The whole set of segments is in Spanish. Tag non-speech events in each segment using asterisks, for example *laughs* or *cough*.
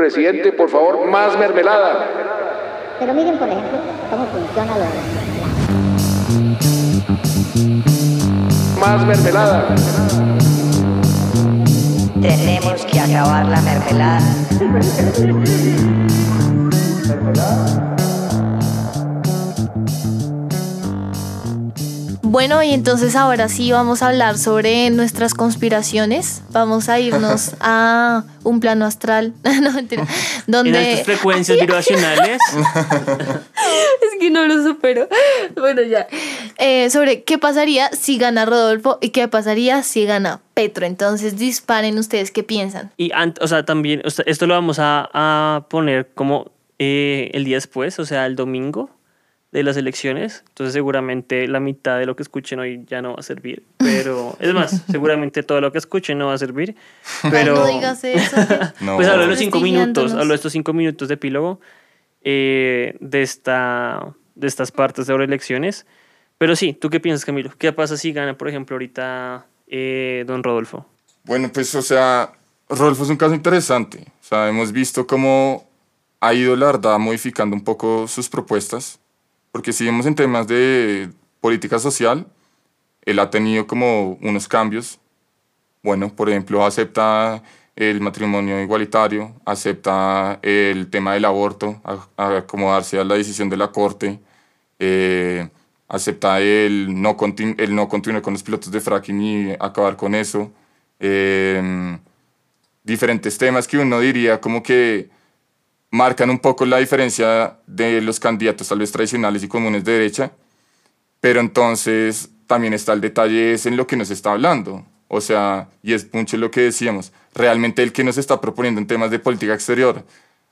Presidente, por favor, más mermelada. Pero miren, por ejemplo, cómo funciona lo de Más mermelada. Tenemos que acabar la mermelada. *laughs* Bueno, y entonces ahora sí vamos a hablar sobre nuestras conspiraciones. Vamos a irnos *laughs* a un plano astral. *laughs* no, mentira. En Donde. frecuencias *laughs* vibracionales. Es que no lo supero. Bueno, ya. Eh, sobre qué pasaría si gana Rodolfo y qué pasaría si gana Petro. Entonces disparen ustedes qué piensan. Y, o sea, también, o sea, esto lo vamos a, a poner como eh, el día después, o sea, el domingo de las elecciones. Entonces, seguramente la mitad de lo que escuchen hoy ya no va a servir. Pero, *laughs* es más, seguramente todo lo que escuchen no va a servir. *laughs* Pero, No digas eso. *laughs* No. pues hablo de los cinco minutos, hablo de estos cinco minutos de epílogo eh, de, esta, de estas partes sobre elecciones. Pero sí, ¿tú qué piensas, Camilo? ¿Qué pasa si gana, por ejemplo, ahorita eh, don Rodolfo? Bueno, pues, o sea, Rodolfo es un caso interesante. O sea, hemos visto cómo ha ido, la verdad, modificando un poco sus propuestas. Porque si vemos en temas de política social, él ha tenido como unos cambios. Bueno, por ejemplo, acepta el matrimonio igualitario, acepta el tema del aborto, a- a acomodarse a la decisión de la Corte, eh, acepta el no, el no continuar con los pilotos de fracking y acabar con eso. eh, diferentes temas que uno diría como que marcan un poco la diferencia de los candidatos tal vez tradicionales y comunes de derecha, pero entonces también está el detalle es en lo que nos está hablando. O sea, y es mucho lo que decíamos, realmente el que nos está proponiendo en temas de política exterior.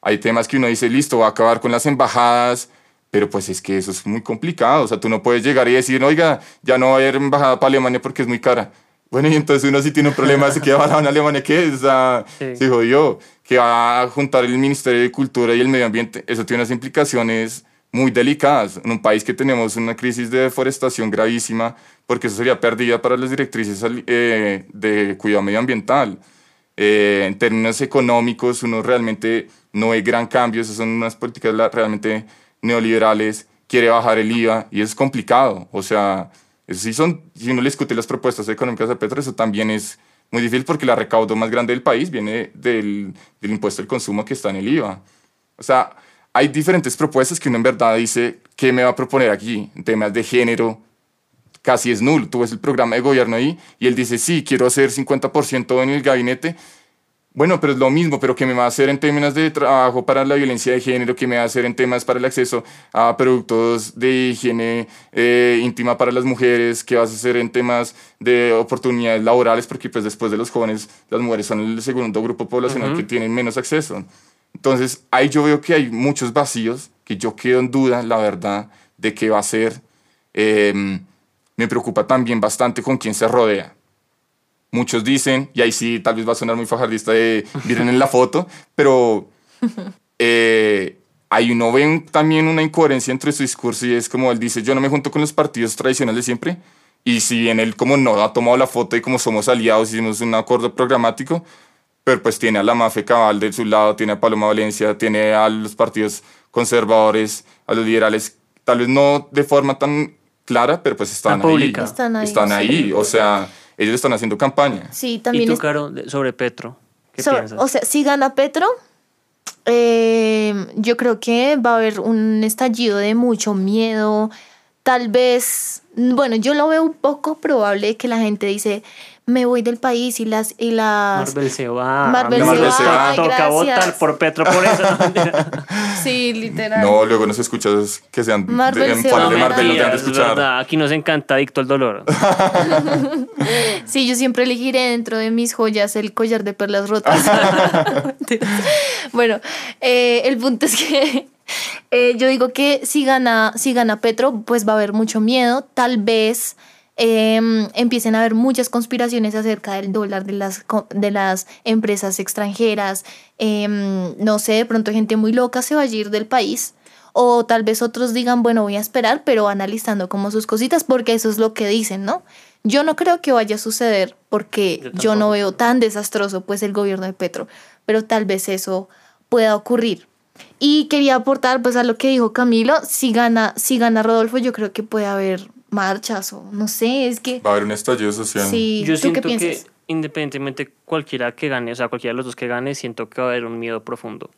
Hay temas que uno dice, listo, va a acabar con las embajadas, pero pues es que eso es muy complicado. O sea, tú no puedes llegar y decir, oiga, ya no va a haber embajada para Alemania porque es muy cara. Bueno, y entonces uno sí tiene un problema, se queda varado en Alemania, ¿qué? O sea, Sí. se jodió. Que va a juntar el Ministerio de Cultura y el Medio Ambiente. Eso tiene unas implicaciones muy delicadas en un país que tenemos una crisis de deforestación gravísima, porque eso sería pérdida para las directrices eh, de cuidado medioambiental. Eh, en términos económicos, uno realmente no ve gran cambio, esas son unas políticas realmente neoliberales, quiere bajar el IVA y es complicado. O sea, eso sí son, si uno le discute las propuestas económicas de Petro, eso también es muy difícil porque la recaudo más grande del país viene del, del impuesto al consumo que está en el IVA. O sea, hay diferentes propuestas que uno en verdad dice, ¿qué me va a proponer aquí? En temas de género, casi es nulo. Tú ves el programa de gobierno ahí y él dice, sí, quiero hacer 50% en el gabinete. Bueno, pero es lo mismo, pero ¿qué me va a hacer en términos de trabajo para la violencia de género? ¿Qué me va a hacer en temas para el acceso a productos de higiene eh, íntima para las mujeres? ¿Qué vas a hacer en temas de oportunidades laborales? Porque pues después de los jóvenes, las mujeres son el segundo grupo poblacional que tienen menos acceso. Entonces, ahí yo veo que hay muchos vacíos, que yo quedo en duda, la verdad, de qué va a ser. Eh, me preocupa también bastante con quién se rodea. Muchos dicen, y ahí sí tal vez va a sonar muy fajardista de miren en la foto, pero *laughs* eh, ahí uno ve también una incoherencia entre su discurso y es como él dice, yo no me junto con los partidos tradicionales siempre, y si bien él como no ha tomado la foto y como somos aliados, hicimos un acuerdo programático, pero pues tiene a la Mafe Cabal de su lado, tiene a Paloma Valencia, tiene a los partidos conservadores, a los liberales, tal vez no de forma tan clara, pero pues están ahí. Están ahí, Están sí. ahí, o sea, ellos están haciendo campaña. Sí, ¿Y también tú, es- Caro, sobre Petro? ¿Qué So- piensas? O sea, si gana Petro, eh, yo creo que va a haber un estallido de mucho miedo. Tal vez, bueno, yo lo veo un poco probable que la gente dice, me voy del país y las... Y las Marvel se va. Marvel se va, Toca gracias. votar por Petro por eso. no, *laughs* sí, literal. No, luego no se escucha que sean Marvel de, se fuera va. de Marvel, no te de es escuchar. verdad, Aquí nos encanta Adicto al Dolor. *laughs* Sí, yo siempre elegiré dentro de mis joyas el collar de perlas rotas. *laughs* Bueno, eh, el punto es que eh, yo digo que si gana, si gana Petro, pues va a haber mucho miedo. Tal vez em, empiecen a haber muchas conspiraciones acerca del dólar de las, de las empresas extranjeras. Em, no sé, de pronto gente muy loca se va a ir del país. O tal vez otros digan, bueno, voy a esperar, pero analizando como sus cositas, porque eso es lo que dicen, ¿no? Yo no creo que vaya a suceder porque Yo yo, no veo tan desastroso pues el gobierno de Petro, pero tal vez eso pueda ocurrir. Y quería aportar pues a lo que dijo Camilo, si gana, si gana Rodolfo, yo creo que puede haber marchas o no sé, es que Va a haber un estallido social. sí, Yo ¿tú siento qué piensas? que independientemente cualquiera que gane, o sea, cualquiera de los dos que gane, siento que va a haber un miedo profundo.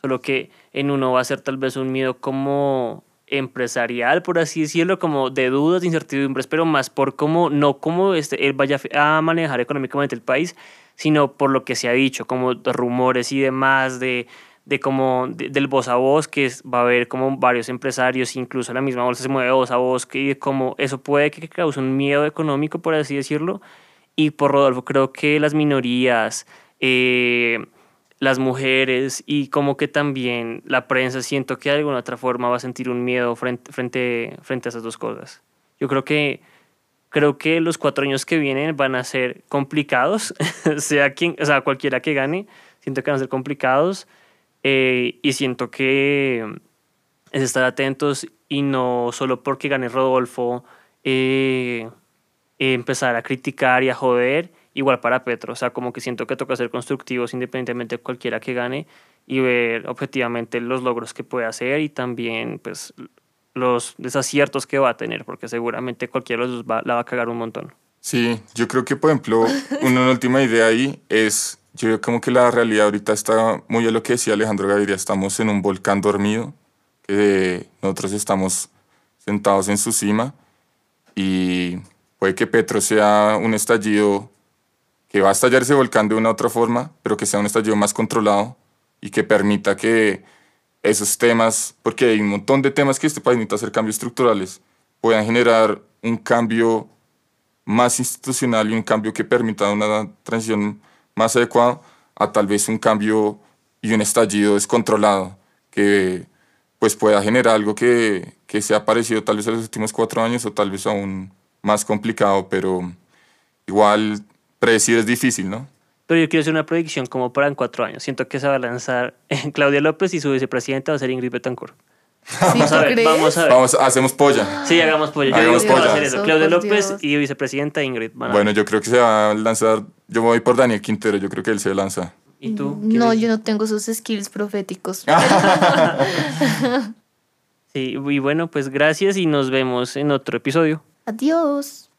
Solo que en uno va a ser tal vez un miedo como empresarial, por así decirlo, como de dudas, de incertidumbres, pero más por cómo, no cómo este, él vaya a manejar económicamente el país, sino por lo que se ha dicho, como de rumores y demás, de, de como de- del voz a voz, que es- va a haber como varios empresarios, incluso la misma bolsa se mueve voz a voz, que como eso puede que cause un miedo económico, por así decirlo, y por Rodolfo creo que las minorías, eh, las mujeres y como que también la prensa siento que de alguna otra forma va a sentir un miedo frente, frente, frente a esas dos cosas. Yo creo que creo que los cuatro años que vienen van a ser complicados, *laughs* sea quien, o sea, cualquiera que gane, siento que van a ser complicados eh, y siento que es estar atentos y no solo porque gane Rodolfo eh, empezar a criticar y a joder, igual para Petro, o sea, como que siento que toca ser constructivos independientemente de cualquiera que gane y ver objetivamente los logros que puede hacer y también pues los desaciertos que va a tener, porque seguramente cualquiera de los dos va- la va a cagar un montón. Sí, yo creo que, por ejemplo, una última idea ahí es, yo veo como que la realidad ahorita está muy a lo que decía Alejandro Gaviria, estamos en un volcán dormido, que nosotros estamos sentados en su cima y puede que Petro sea un estallido que va a estallar ese volcán de una u otra forma, pero que sea un estallido más controlado y que permita que esos temas, porque hay un montón de temas que este país necesita hacer cambios estructurales, puedan generar un cambio más institucional y un cambio que permita una transición más adecuada a tal vez un cambio y un estallido descontrolado que pues pueda generar algo que, que sea parecido tal vez a los últimos cuatro años o tal vez aún más complicado, pero igual predecir es difícil, ¿no? Pero yo quiero hacer una predicción como para en cuatro años. Siento que se va a lanzar *laughs* Claudia López y su vicepresidenta va a ser Ingrid Betancourt. *laughs* ¿Sí, Vamos a ver, vamos a ver. Vamos, hacemos polla. Sí, hagamos pollo. Yo Hagamos digo que va a pollo. hacer eso. Dios. López y vicepresidenta Ingrid. van Bueno, yo creo que se va a lanzar, yo me voy por Daniel Quintero, yo creo que él se lanza. ¿Y tú? No, ¿Quieres? yo no tengo esos skills proféticos. *laughs* *laughs* Sí, y bueno, pues gracias y nos vemos en otro episodio. Adiós.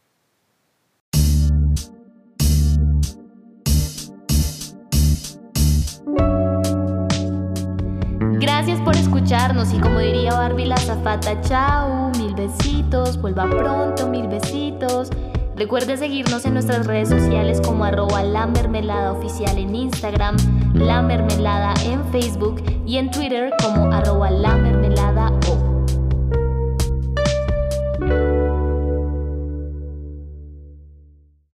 Gracias por escucharnos y como diría Barbie la zafata, chao, mil besitos, vuelva pronto, mil besitos. Recuerde seguirnos en nuestras redes sociales como arroba la mermelada oficial en Instagram, la mermelada en Facebook y en Twitter como arroba la mermelada.